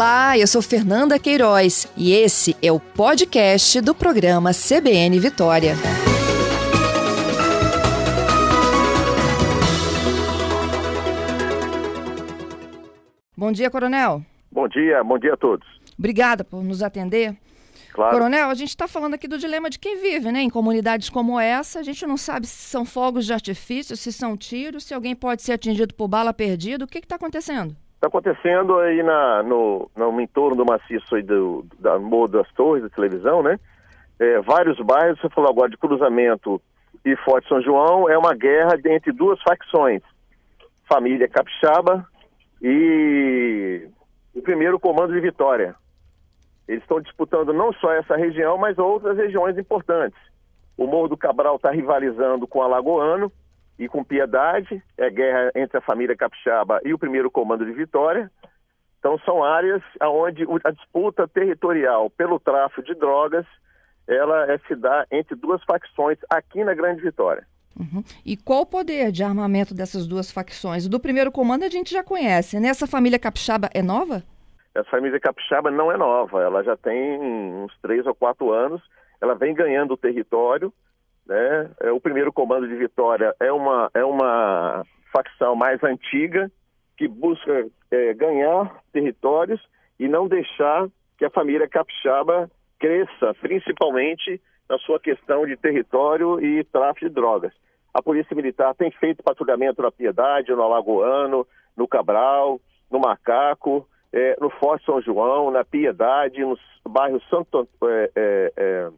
Olá, eu sou Fernanda Queiroz e esse é o podcast do programa CBN Vitória. Bom dia, Coronel. Bom dia, bom dia a todos. Obrigada por nos atender. Claro. Coronel, a gente está falando aqui do dilema de quem vive, né? Em comunidades como essa, a gente não sabe se são fogos de artifício, se são tiros, se alguém pode ser atingido por bala perdida. O que está acontecendo? Está acontecendo aí na, no, no entorno do maciço aí do, da Morro das Torres, da televisão, né? É, vários bairros, você falou agora de cruzamento e Forte São João, é uma guerra entre duas facções. Família Capixaba e o primeiro comando de Vitória. Eles estão disputando não só essa região, mas outras regiões importantes. O Morro do Cabral está rivalizando com Alagoano e com Piedade, é guerra entre a família Capixaba e o primeiro comando de Vitória. Então são áreas onde a disputa territorial pelo tráfico de drogas ela é, se dá entre duas facções aqui na Grande Vitória. Uhum. E qual o poder de armamento dessas duas facções? Do primeiro comando a gente já conhece. Nessa família capixaba é nova? Essa família capixaba não é nova, ela já tem uns três ou quatro anos, ela vem ganhando o território, né? É, o primeiro comando de Vitória é uma, é uma facção mais antiga que busca é, ganhar territórios e não deixar que a família capixaba cresça, principalmente na sua questão de território e tráfico de drogas. A Polícia Militar tem feito patrulhamento na Piedade, no Alagoano, no Cabral, no Macaco, é, no Forte São João, na Piedade, nos bairros Santo, é,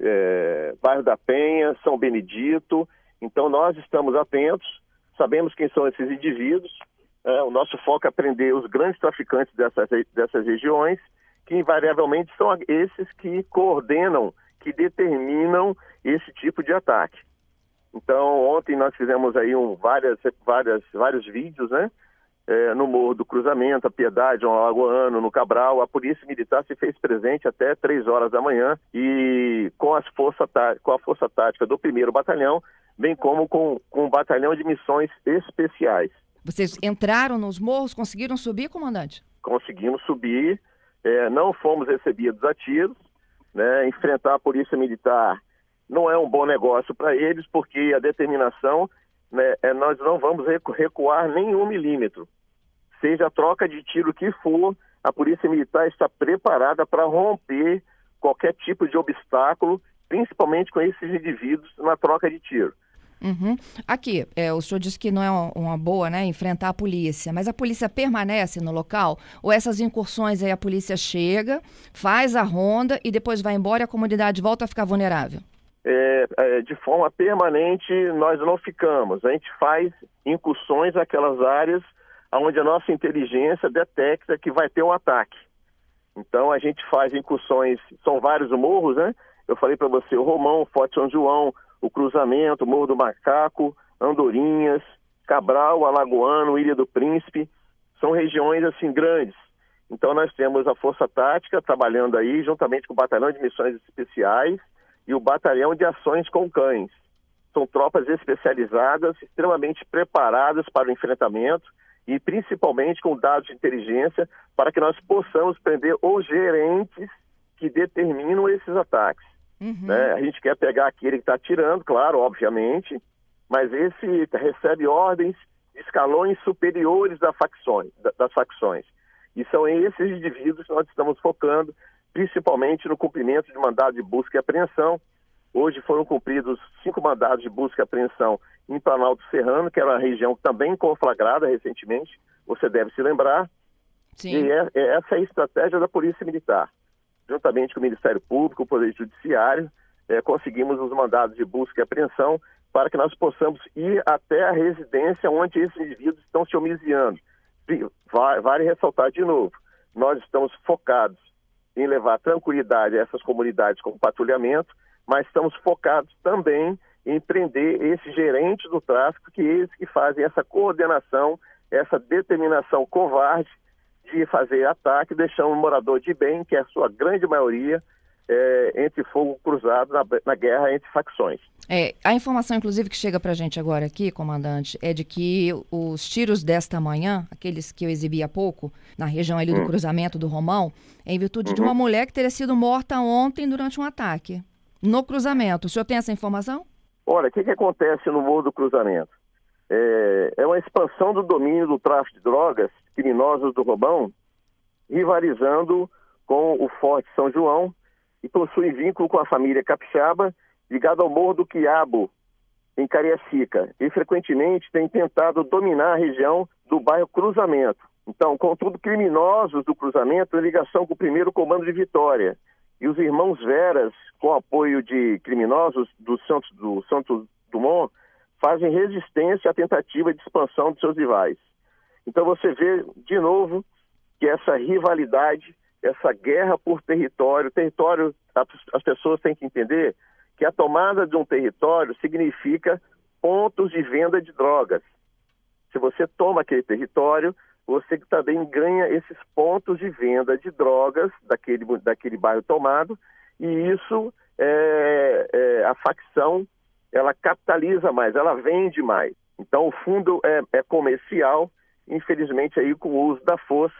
é, bairro da Penha, São Benedito. Então nós estamos atentos, sabemos quem são esses indivíduos. É, o nosso foco é prender os grandes traficantes dessas, dessas regiões, que invariavelmente são esses que coordenam, que determinam esse tipo de ataque. Então ontem nós fizemos aí um, várias, várias, vários vídeos, né? É, no Morro do Cruzamento, a Piedade, no Alagoano, no Cabral. A Polícia Militar se fez presente até três horas da manhã e com, as força, com a Força Tática do primeiro Batalhão, bem como com, com o Batalhão de Missões Especiais. Vocês entraram nos morros, conseguiram subir, comandante? Conseguimos subir, é, não fomos recebidos a tiros, né, enfrentar a Polícia Militar não é um bom negócio para eles, porque a determinação né, é, nós não vamos recuar nem um milímetro seja a troca de tiro que for, a Polícia Militar está preparada para romper qualquer tipo de obstáculo, principalmente com esses indivíduos na troca de tiro. Uhum. Aqui, é, o senhor disse que não é uma, boa, né, enfrentar a polícia, mas a polícia permanece no local? Ou essas incursões aí a polícia chega, faz a ronda e depois vai embora e a comunidade volta a ficar vulnerável? É, é, de forma permanente nós não ficamos. A gente faz incursões naquelas áreas onde a nossa inteligência detecta que vai ter um ataque. Então a gente faz incursões, são vários morros, né? Eu falei para você o Romão, Forte São João, o Cruzamento, Morro do Macaco, Andorinhas, Cabral, Alagoano, Ilha do Príncipe, são regiões assim grandes. Então nós temos a Força Tática trabalhando aí juntamente com o Batalhão de Missões Especiais e o Batalhão de Ações com Cães. São tropas especializadas, extremamente preparadas para o enfrentamento e principalmente com dados de inteligência para que nós possamos prender os gerentes que determinam esses ataques. Uhum. Né? A gente quer pegar aquele que está tirando, claro, obviamente, mas esse recebe ordens de escalões superiores das facções, das facções. E são esses indivíduos que nós estamos focando, principalmente no cumprimento de mandado de busca e apreensão. Hoje foram cumpridos cinco mandados de busca e apreensão em Planalto Serrano, que era uma região também conflagrada recentemente, você deve se lembrar. Sim. E é, é, essa é a estratégia da Polícia Militar. Juntamente com o Ministério Público, o Poder Judiciário, é, conseguimos os mandados de busca e apreensão para que nós possamos ir até a residência onde esses indivíduos estão se homiziando. Vale ressaltar de novo, nós estamos focados em levar tranquilidade a essas comunidades com patrulhamento, mas estamos focados também em prender esses gerentes do tráfico, que eles que fazem essa coordenação, essa determinação covarde de fazer ataque, deixando o morador de bem, que é a sua grande maioria, é, entre fogo cruzado na, na, guerra entre facções. É, a informação, inclusive, que chega para a gente agora aqui, comandante, é de que os tiros desta manhã, aqueles que eu exibi há pouco, na região ali do hum. cruzamento do Romão, é em virtude uhum. de uma uhum. mulher que teria sido morta ontem durante um ataque no cruzamento. O senhor tem essa informação? Olha, o que, que acontece no Morro do Cruzamento? É, é uma expansão do domínio do tráfico de drogas, criminosos do Romão, rivalizando com o Forte São João, e possui vínculo com a família capixaba, ligado ao Morro do Quiabo, em Cariacica, e frequentemente tem tentado dominar a região do bairro Cruzamento. Então, contudo, criminosos do Cruzamento em ligação com o primeiro comando de Vitória. E os irmãos Veras, com apoio de criminosos do Santos, do Santos Dumont, fazem resistência à tentativa de expansão de seus rivais. Então você vê de novo que essa rivalidade essa guerra por território. Território, as pessoas têm que entender que a tomada de um território significa pontos de venda de drogas. Se você toma aquele território, você também ganha esses pontos de venda de drogas daquele, daquele bairro tomado, e isso é, é, a facção ela capitaliza mais, ela vende mais. Então o fundo é, é comercial, infelizmente aí com o uso da força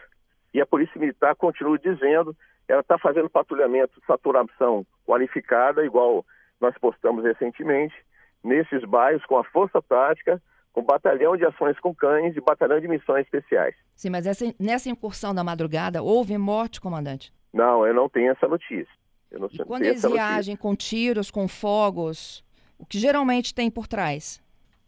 e a Polícia Militar continua dizendo, ela está fazendo patrulhamento de saturação qualificada, igual nós postamos recentemente, nesses bairros com a força tática, com batalhão de ações com cães e batalhão de missões especiais. Sim, mas essa, nessa incursão da madrugada houve morte, comandante? Não, eu não tenho essa notícia. Eu não e quando eles viagem com tiros, com fogos, o que geralmente tem por trás?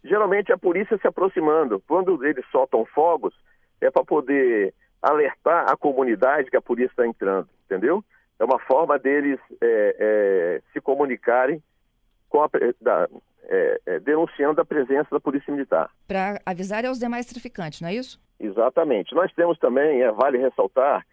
Geralmente a polícia se aproximando. Quando eles soltam fogos, é para poder alertar a comunidade que a polícia está entrando, entendeu? É uma forma deles é, é, se comunicarem com a, da, é, é, denunciando a presença da polícia militar. Para avisar aos demais traficantes, não é isso? Exatamente. Nós temos também, é, vale ressaltar,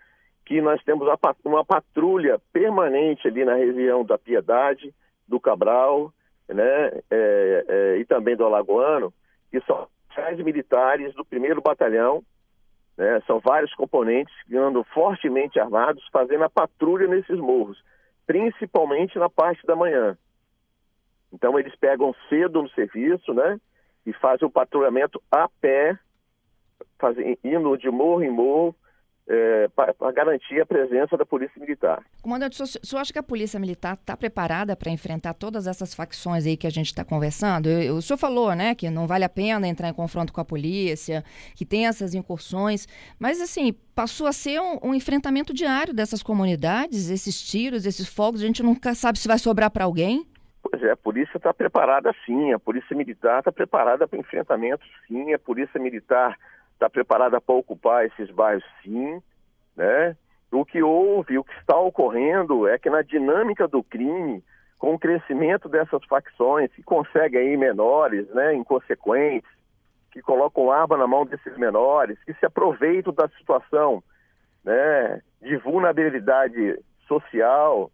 que nós temos uma patrulha permanente ali na região da Piedade, do Cabral, né, é, é, e também do Alagoano, que são oficiais militares do primeiro batalhão né? São vários componentes que andam fortemente armados fazendo a patrulha nesses morros, principalmente na parte da manhã. Então eles pegam cedo no serviço, né? E fazem o patrulhamento a pé, fazem, indo de morro em morro, é, para garantir a presença da Polícia Militar. Comandante, o senhor acha que a Polícia Militar está preparada para enfrentar todas essas facções aí que a gente está conversando? Eu, o senhor falou, né, que não vale a pena entrar em confronto com a polícia, que tem essas incursões, mas assim, passou a ser um, um enfrentamento diário dessas comunidades, esses tiros, esses fogos, a gente nunca sabe se vai sobrar para alguém? Pois é, a polícia está preparada sim, a polícia militar está preparada para enfrentamento sim, a polícia militar está preparada para ocupar esses bairros, sim, né? O que houve, o que está ocorrendo é que na dinâmica do crime, com o crescimento dessas facções que conseguem aí menores, né, inconsequentes, que colocam arma na mão desses menores, que se aproveitam da situação, né, de vulnerabilidade social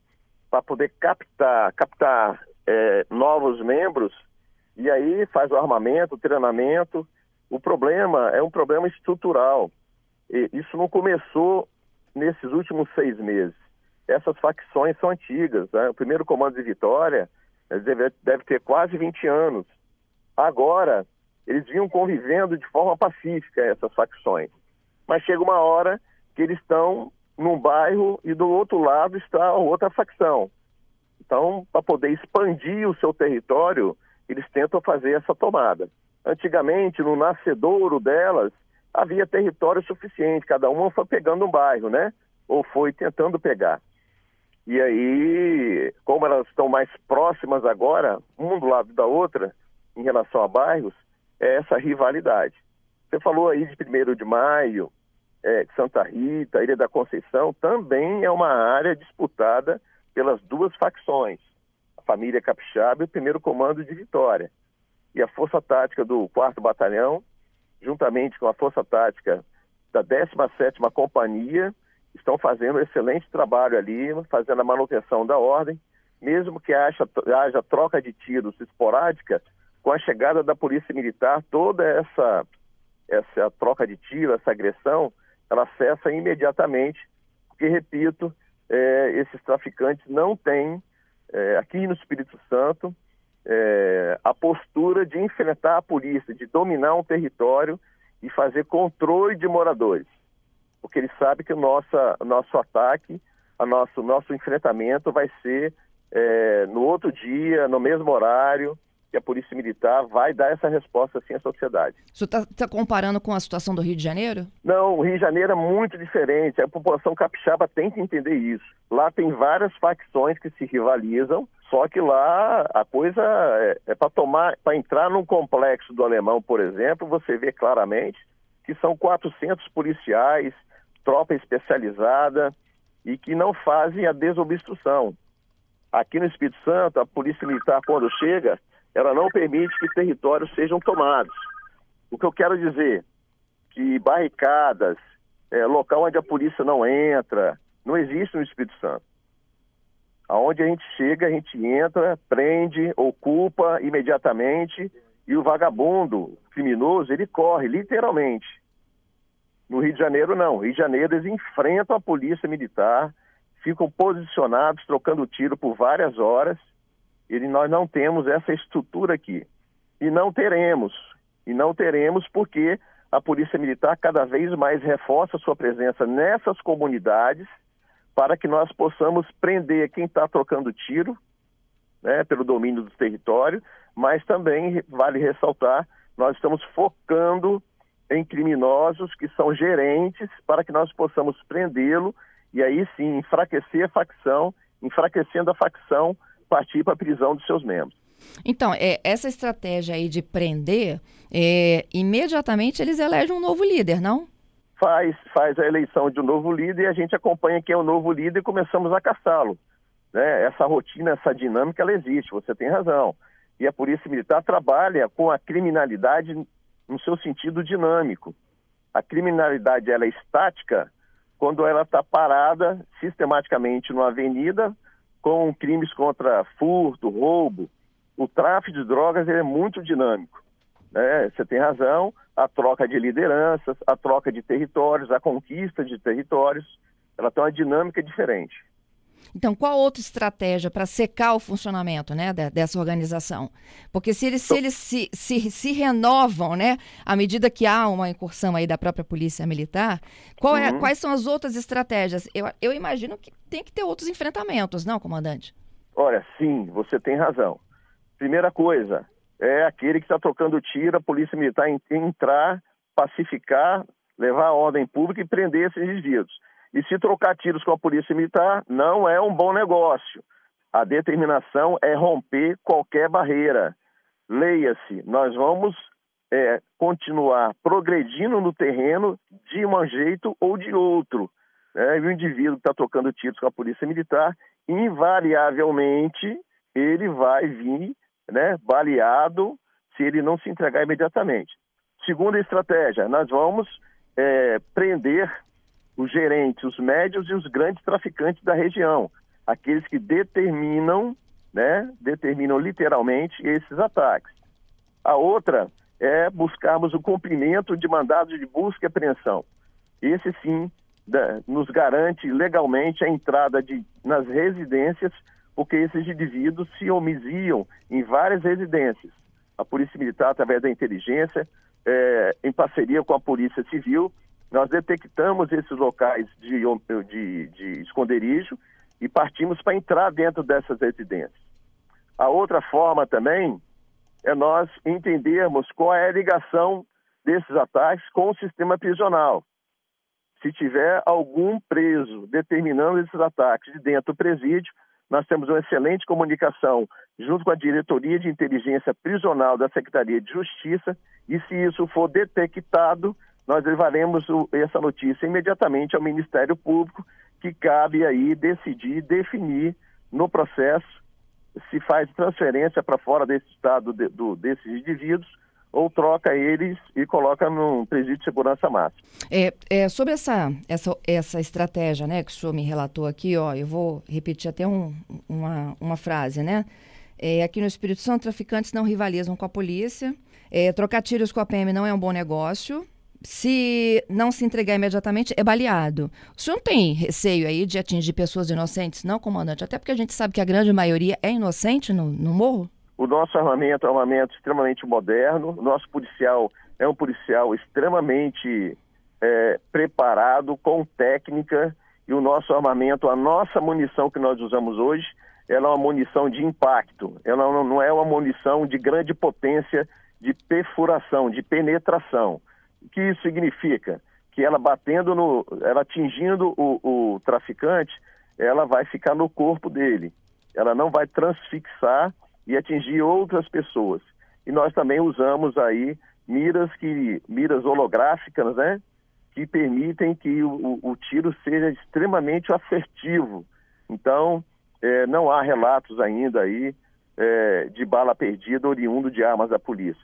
para poder captar, captar é, novos membros e aí faz o armamento, o treinamento o problema é um problema estrutural. E isso não começou nesses últimos seis meses. Essas facções são antigas. Né? O primeiro comando de Vitória deve, deve ter quase 20 anos. Agora, eles vinham convivendo de forma pacífica, essas facções. Mas chega uma hora que eles estão num bairro e do outro lado está outra facção. Então, para poder expandir o seu território, eles tentam fazer essa tomada. Antigamente, no nascedouro delas, havia território suficiente, cada uma foi pegando um bairro, né? Ou foi tentando pegar. E aí, como elas estão mais próximas agora, um do lado da outra, em relação a bairros, é essa rivalidade. Você falou aí de 1 de maio, é, Santa Rita, Ilha da Conceição, também é uma área disputada pelas duas facções, a família Capixaba e o primeiro comando de Vitória. E a Força Tática do 4 Batalhão, juntamente com a Força Tática da 17ª Companhia, estão fazendo um excelente trabalho ali, fazendo a manutenção da ordem, mesmo que haja, haja troca de tiros esporádica, com a chegada da Polícia Militar, toda essa, essa troca de tiro, essa agressão, ela cessa imediatamente, porque, repito, é, esses traficantes não têm, é, aqui no Espírito Santo, é, a postura de enfrentar a polícia, de dominar um território e fazer controle de moradores. Porque eles sabem que o nosso, nosso ataque, o nosso, nosso enfrentamento vai ser é, no outro dia, no mesmo horário, que a Polícia Militar vai dar essa resposta assim à sociedade. Você está tá comparando com a situação do Rio de Janeiro? Não, o Rio de Janeiro é muito diferente. A população capixaba tem que entender isso. Lá tem várias facções que se rivalizam, só que lá a coisa é, é para tomar, para entrar num complexo do Alemão, por exemplo, você vê claramente que são 400 policiais, tropa especializada e que não fazem a desobstrução. Aqui no Espírito Santo, a Polícia Militar, quando chega, ela não permite que territórios sejam tomados. O que eu quero dizer, que barricadas, é, local onde a polícia não entra, não existe no Espírito Santo. Aonde a gente chega, a gente entra, prende, ocupa imediatamente e o vagabundo criminoso, ele corre, literalmente. No Rio de Janeiro, não. Rio de Janeiro, eles enfrentam a polícia militar, ficam posicionados, trocando tiro por várias horas ele, nós não temos essa estrutura aqui. E não teremos. E não teremos porque a Polícia Militar cada vez mais reforça sua presença nessas comunidades para que nós possamos prender quem está trocando tiro né, pelo domínio do território, mas também, vale ressaltar, nós estamos focando em criminosos que são gerentes para que nós possamos prendê-lo e aí sim enfraquecer a facção, enfraquecendo a facção, partir para a prisão dos seus membros. Então, é, essa estratégia aí de prender, é, imediatamente eles elegem um novo líder, não? Faz, faz a eleição de um novo líder e a gente acompanha quem é o novo líder e começamos a caçá-lo. Né? Essa rotina, essa dinâmica, ela existe, você tem razão. E a Polícia Militar trabalha com a criminalidade no seu sentido dinâmico. A criminalidade ela é estática quando ela está parada sistematicamente numa avenida, com crimes contra furto, roubo. O tráfico de drogas é muito dinâmico. Né? Você tem razão, a troca de lideranças, a troca de territórios, a conquista de territórios, ela tem uma dinâmica diferente. Então, qual outra estratégia para secar o funcionamento né, dessa organização? Porque se eles, se, eles se, se, se, renovam né, à medida que há uma incursão aí da própria polícia militar, qual é, uhum. quais são as outras estratégias? Eu, eu imagino que tem que ter outros enfrentamentos, não, comandante? Olha, sim, você tem razão. Primeira coisa, é aquele que está trocando tiro, a polícia militar entrar, pacificar, levar a ordem pública e prender esses indivíduos. E se trocar tiros com a polícia militar, não é um bom negócio. A determinação é romper qualquer barreira. Leia-se, nós vamos é, continuar progredindo no terreno de um jeito ou de outro. Né? E o indivíduo que está trocando tiros com a polícia militar, invariavelmente, ele vai vir né, baleado se ele não se entregar imediatamente. Segunda estratégia, nós vamos é, prender os gerentes, os médios e os grandes traficantes da região, aqueles que determinam, né, determinam literalmente esses ataques. A outra é buscarmos o cumprimento de mandados de busca e apreensão. Esse sim da, nos garante legalmente a entrada de, nas residências, porque esses indivíduos se omisiam em várias residências. A Polícia Militar, através da inteligência, é, em parceria com a Polícia Civil, nós detectamos esses locais de, de, de esconderijo e partimos para entrar dentro dessas residências. A outra forma também é nós entendermos qual é a ligação desses ataques com o sistema prisional. Se tiver algum preso determinando esses ataques de dentro do presídio, nós temos uma excelente comunicação junto com a diretoria de inteligência prisional da Secretaria de Justiça e se isso for detectado, nós levaremos o, essa notícia imediatamente ao Ministério Público, que cabe aí decidir, definir no processo se faz transferência para fora desse estado de, do, desses indivíduos ou troca eles e coloca num presídio de segurança máxima. É, é, sobre essa, essa, essa estratégia né, que o senhor me relatou aqui, ó, eu vou repetir até um, uma, uma frase, né? É, aqui no Espírito Santo, traficantes não rivalizam com a polícia. É, trocar tiros com a PM não é um bom negócio se não se entregar imediatamente, é baleado. O senhor não tem receio aí de atingir pessoas inocentes, não, comandante? Até porque a gente sabe que a grande maioria é inocente no, no morro. O nosso armamento é um armamento extremamente moderno, o nosso policial é um policial extremamente é, preparado, com técnica, e o nosso armamento, a nossa munição que nós usamos hoje, ela é uma munição de impacto, ela não é uma munição de grande potência de perfuração, de penetração. O que isso significa? Que ela batendo no, ela atingindo o, o traficante, ela vai ficar no corpo dele. Ela não vai transfixar e atingir outras pessoas. E nós também usamos aí miras que miras holográficas, né? Que permitem que o, o tiro seja extremamente assertivo. Então, é, não há relatos ainda aí é, de bala perdida oriundo de armas da polícia.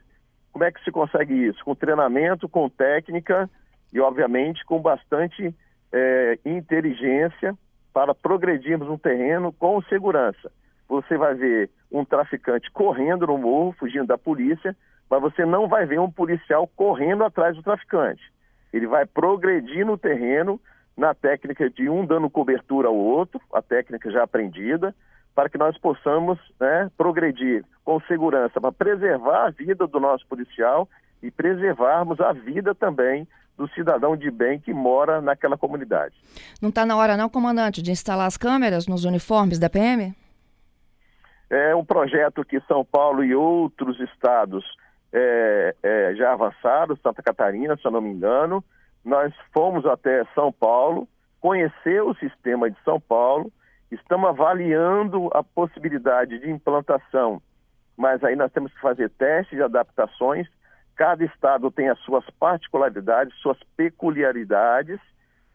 Como é que se consegue isso? Com treinamento, com técnica e, obviamente, com bastante é, inteligência para progredirmos no terreno com segurança. Você vai ver um traficante correndo no morro, fugindo da polícia, mas você não vai ver um policial correndo atrás do traficante. Ele vai progredir no terreno na técnica de um dando cobertura ao outro, a técnica já aprendida, para que nós possamos né, progredir com segurança, para preservar a vida do nosso policial e preservarmos a vida também do cidadão de bem que mora naquela comunidade. Não está na hora, não, comandante, de instalar as câmeras nos uniformes da PM? É um projeto que São Paulo e outros estados é, é, já avançaram, Santa Catarina, se eu não me engano. Nós fomos até São Paulo, conhecer o sistema de São Paulo, Estamos avaliando a possibilidade de implantação, mas aí nós temos que fazer testes de adaptações. Cada estado tem as suas particularidades, suas peculiaridades,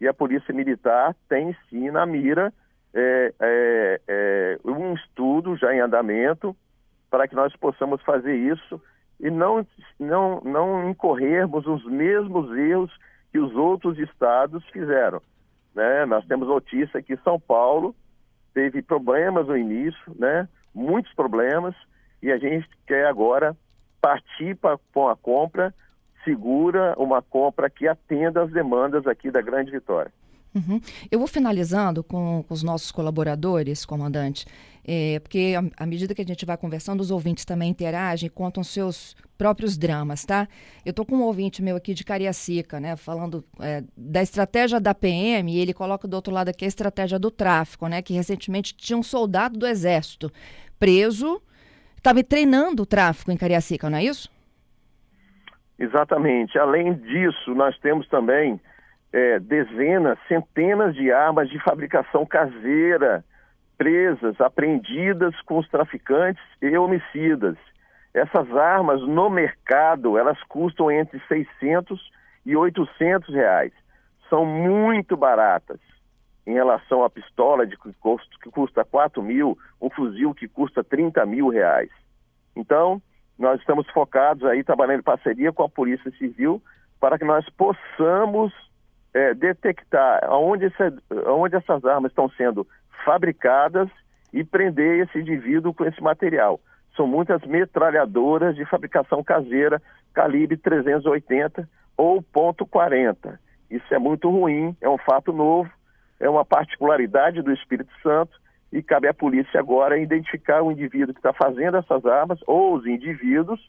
e a Polícia Militar tem sim na mira é, é, é, um estudo já em andamento para que nós possamos fazer isso e não, não, não incorrermos os mesmos erros que os outros estados fizeram. Né? Nós temos notícia que São Paulo teve problemas no início, né? Muitos problemas, e a gente quer agora partir para com a compra segura, uma compra que atenda às demandas aqui da Grande Vitória. Uhum. Eu vou finalizando com, com, os nossos colaboradores, comandante, é, porque à medida que a gente vai conversando, os ouvintes também interagem contam seus próprios dramas, tá? Eu estou com um ouvinte meu aqui de Cariacica, né, falando é, da estratégia da PM, e ele coloca do outro lado aqui a estratégia do tráfico, né, que recentemente tinha um soldado do Exército preso, estava treinando o tráfico em Cariacica, não é isso? Exatamente. Além disso, nós temos também é, dezenas, centenas de armas de fabricação caseira presas, apreendidas com os traficantes e homicidas. Essas armas no mercado, elas custam entre 600 e 800 reais. São muito baratas em relação à pistola de que custa, que custa 4 mil, um fuzil que custa 30 mil reais. Então, nós estamos focados aí, trabalhando em parceria com a Polícia Civil, para que nós possamos é, detectar onde, esse, onde essas armas estão sendo fabricadas e prender esse indivíduo com esse material. São muitas metralhadoras de fabricação caseira, calibre 380 ou ponto .40. Isso é muito ruim, é um fato novo, é uma particularidade do Espírito Santo e cabe à polícia agora identificar o indivíduo que está fazendo essas armas ou os indivíduos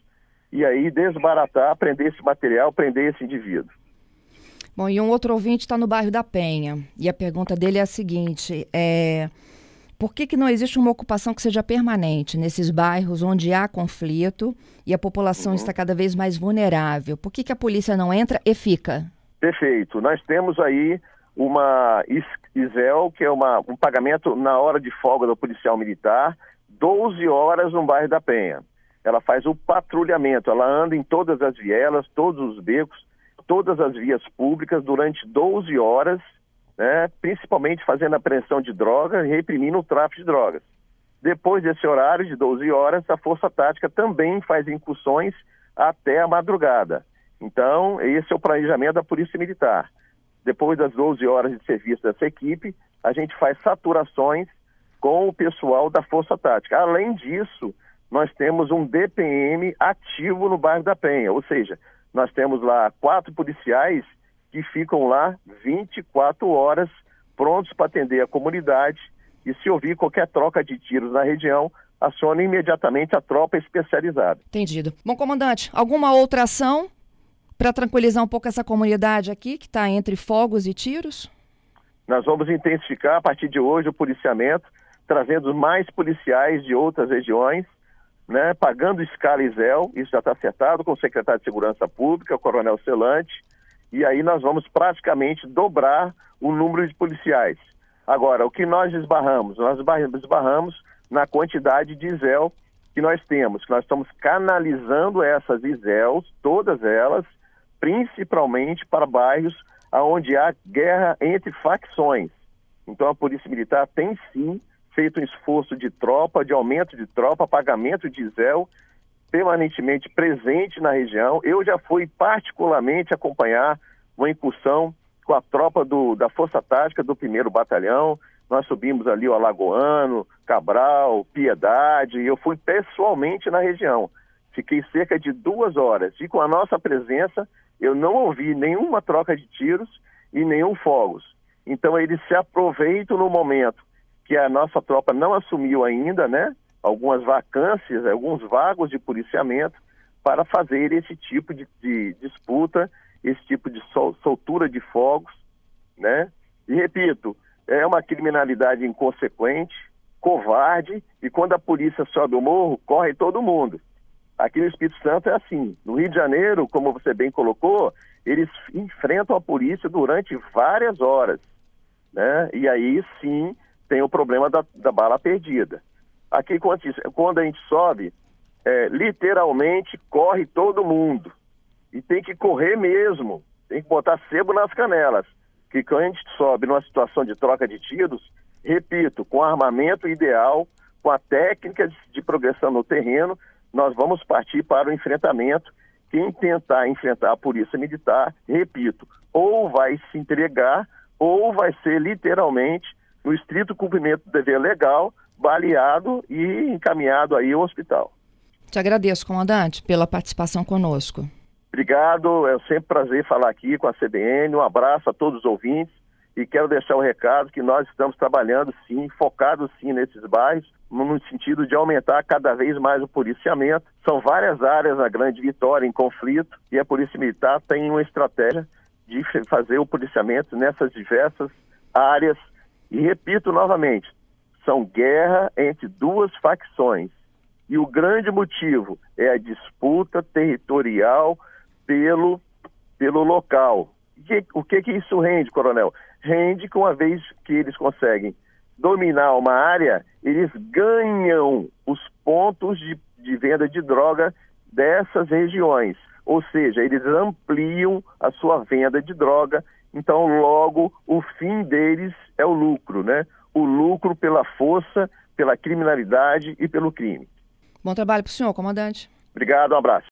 e aí desbaratar, prender esse material, prender esse indivíduo. Bom, e um outro ouvinte está no bairro da Penha. E a pergunta dele é a seguinte: é, por que, que não existe uma ocupação que seja permanente nesses bairros onde há conflito e a população uhum. está cada vez mais vulnerável? Por que, que a polícia não entra e fica? Perfeito. Nós temos aí uma ISEL, que é uma, um pagamento na hora de folga do policial militar, 12 horas no bairro da Penha. Ela faz o patrulhamento, ela anda em todas as vielas, todos os becos, todas as vias públicas durante 12 horas, né, principalmente fazendo apreensão de drogas e reprimindo o tráfico de drogas. Depois desse horário de 12 horas, a Força Tática também faz incursões até a madrugada. Então, esse é o planejamento da Polícia Militar. Depois das 12 horas de serviço dessa equipe, a gente faz saturações com o pessoal da Força Tática. Além disso, nós temos um DPM ativo no bairro da Penha, ou seja, Nós temos lá quatro policiais que ficam lá 24 horas prontos para atender a comunidade e se ouvir qualquer troca de tiros na região, aciona imediatamente a tropa especializada. Entendido. Bom, comandante, alguma outra ação para tranquilizar um pouco essa comunidade aqui que está entre fogos e tiros? Nós vamos intensificar a partir de hoje o policiamento, trazendo mais policiais de outras regiões, né, pagando escala ISEL, isso já está acertado com o secretário de Segurança Pública, o Coronel Celante, e aí nós vamos praticamente dobrar o número de policiais. Agora, o que nós esbarramos? Nós esbarramos na quantidade de ISEL que nós temos, que nós estamos canalizando essas ISELs, todas elas, principalmente para bairros onde há guerra entre facções. Então a Polícia Militar tem sim feito um esforço de tropa, de aumento de tropa, pagamento de ISEL, permanentemente presente na região. Eu já fui particularmente acompanhar uma incursão com a tropa do, da Força Tática do 1 Batalhão. Nós subimos ali o Alagoano, Cabral, Piedade, e eu fui pessoalmente na região. Fiquei cerca de duas horas. E com a nossa presença, eu não ouvi nenhuma troca de tiros e nenhum fogos. Então eles se aproveitam no momento que a nossa tropa não assumiu ainda, né? Algumas vacâncias, alguns vagos de policiamento para fazer esse tipo de, de disputa, esse tipo de sol, soltura de fogos, né? E repito, é uma criminalidade inconsequente, covarde, e quando a polícia sobe o morro, corre todo mundo. Aqui no Espírito Santo é assim. No Rio de Janeiro, como você bem colocou, eles enfrentam a polícia durante várias horas. Né? E aí sim tem o problema da, da bala perdida. Aqui, quando a gente sobe, é, literalmente corre todo mundo. E tem que correr mesmo. Tem que botar sebo nas canelas. Que quando a gente sobe numa situação de troca de tiros, repito, com armamento ideal, com a técnica de progressão no terreno, nós vamos partir para o enfrentamento. Quem tentar enfrentar a polícia militar, repito, ou vai se entregar, ou vai ser literalmente, no estrito cumprimento do dever legal, baleado e encaminhado aí ao hospital. Te agradeço, comandante, pela participação conosco. Obrigado, é sempre um prazer falar aqui com a CBN. Um abraço a todos os ouvintes e quero deixar o um recado que nós estamos trabalhando sim, focados sim nesses bairros, no sentido de aumentar cada vez mais o policiamento. São várias áreas na Grande Vitória em conflito e a Polícia Militar tem uma estratégia de fazer o policiamento nessas diversas áreas. E repito novamente, são guerra entre duas facções. E o grande motivo é a disputa territorial pelo, pelo local. O que, que isso rende, coronel? Rende que uma vez que eles conseguem dominar uma área, eles ganham os pontos de, de venda de droga dessas regiões. Ou seja, eles ampliam a sua venda de droga, então logo o fim deles é o lucro, né? O lucro pela força, pela criminalidade e pelo crime. Bom trabalho para o senhor, comandante. Obrigado, um abraço.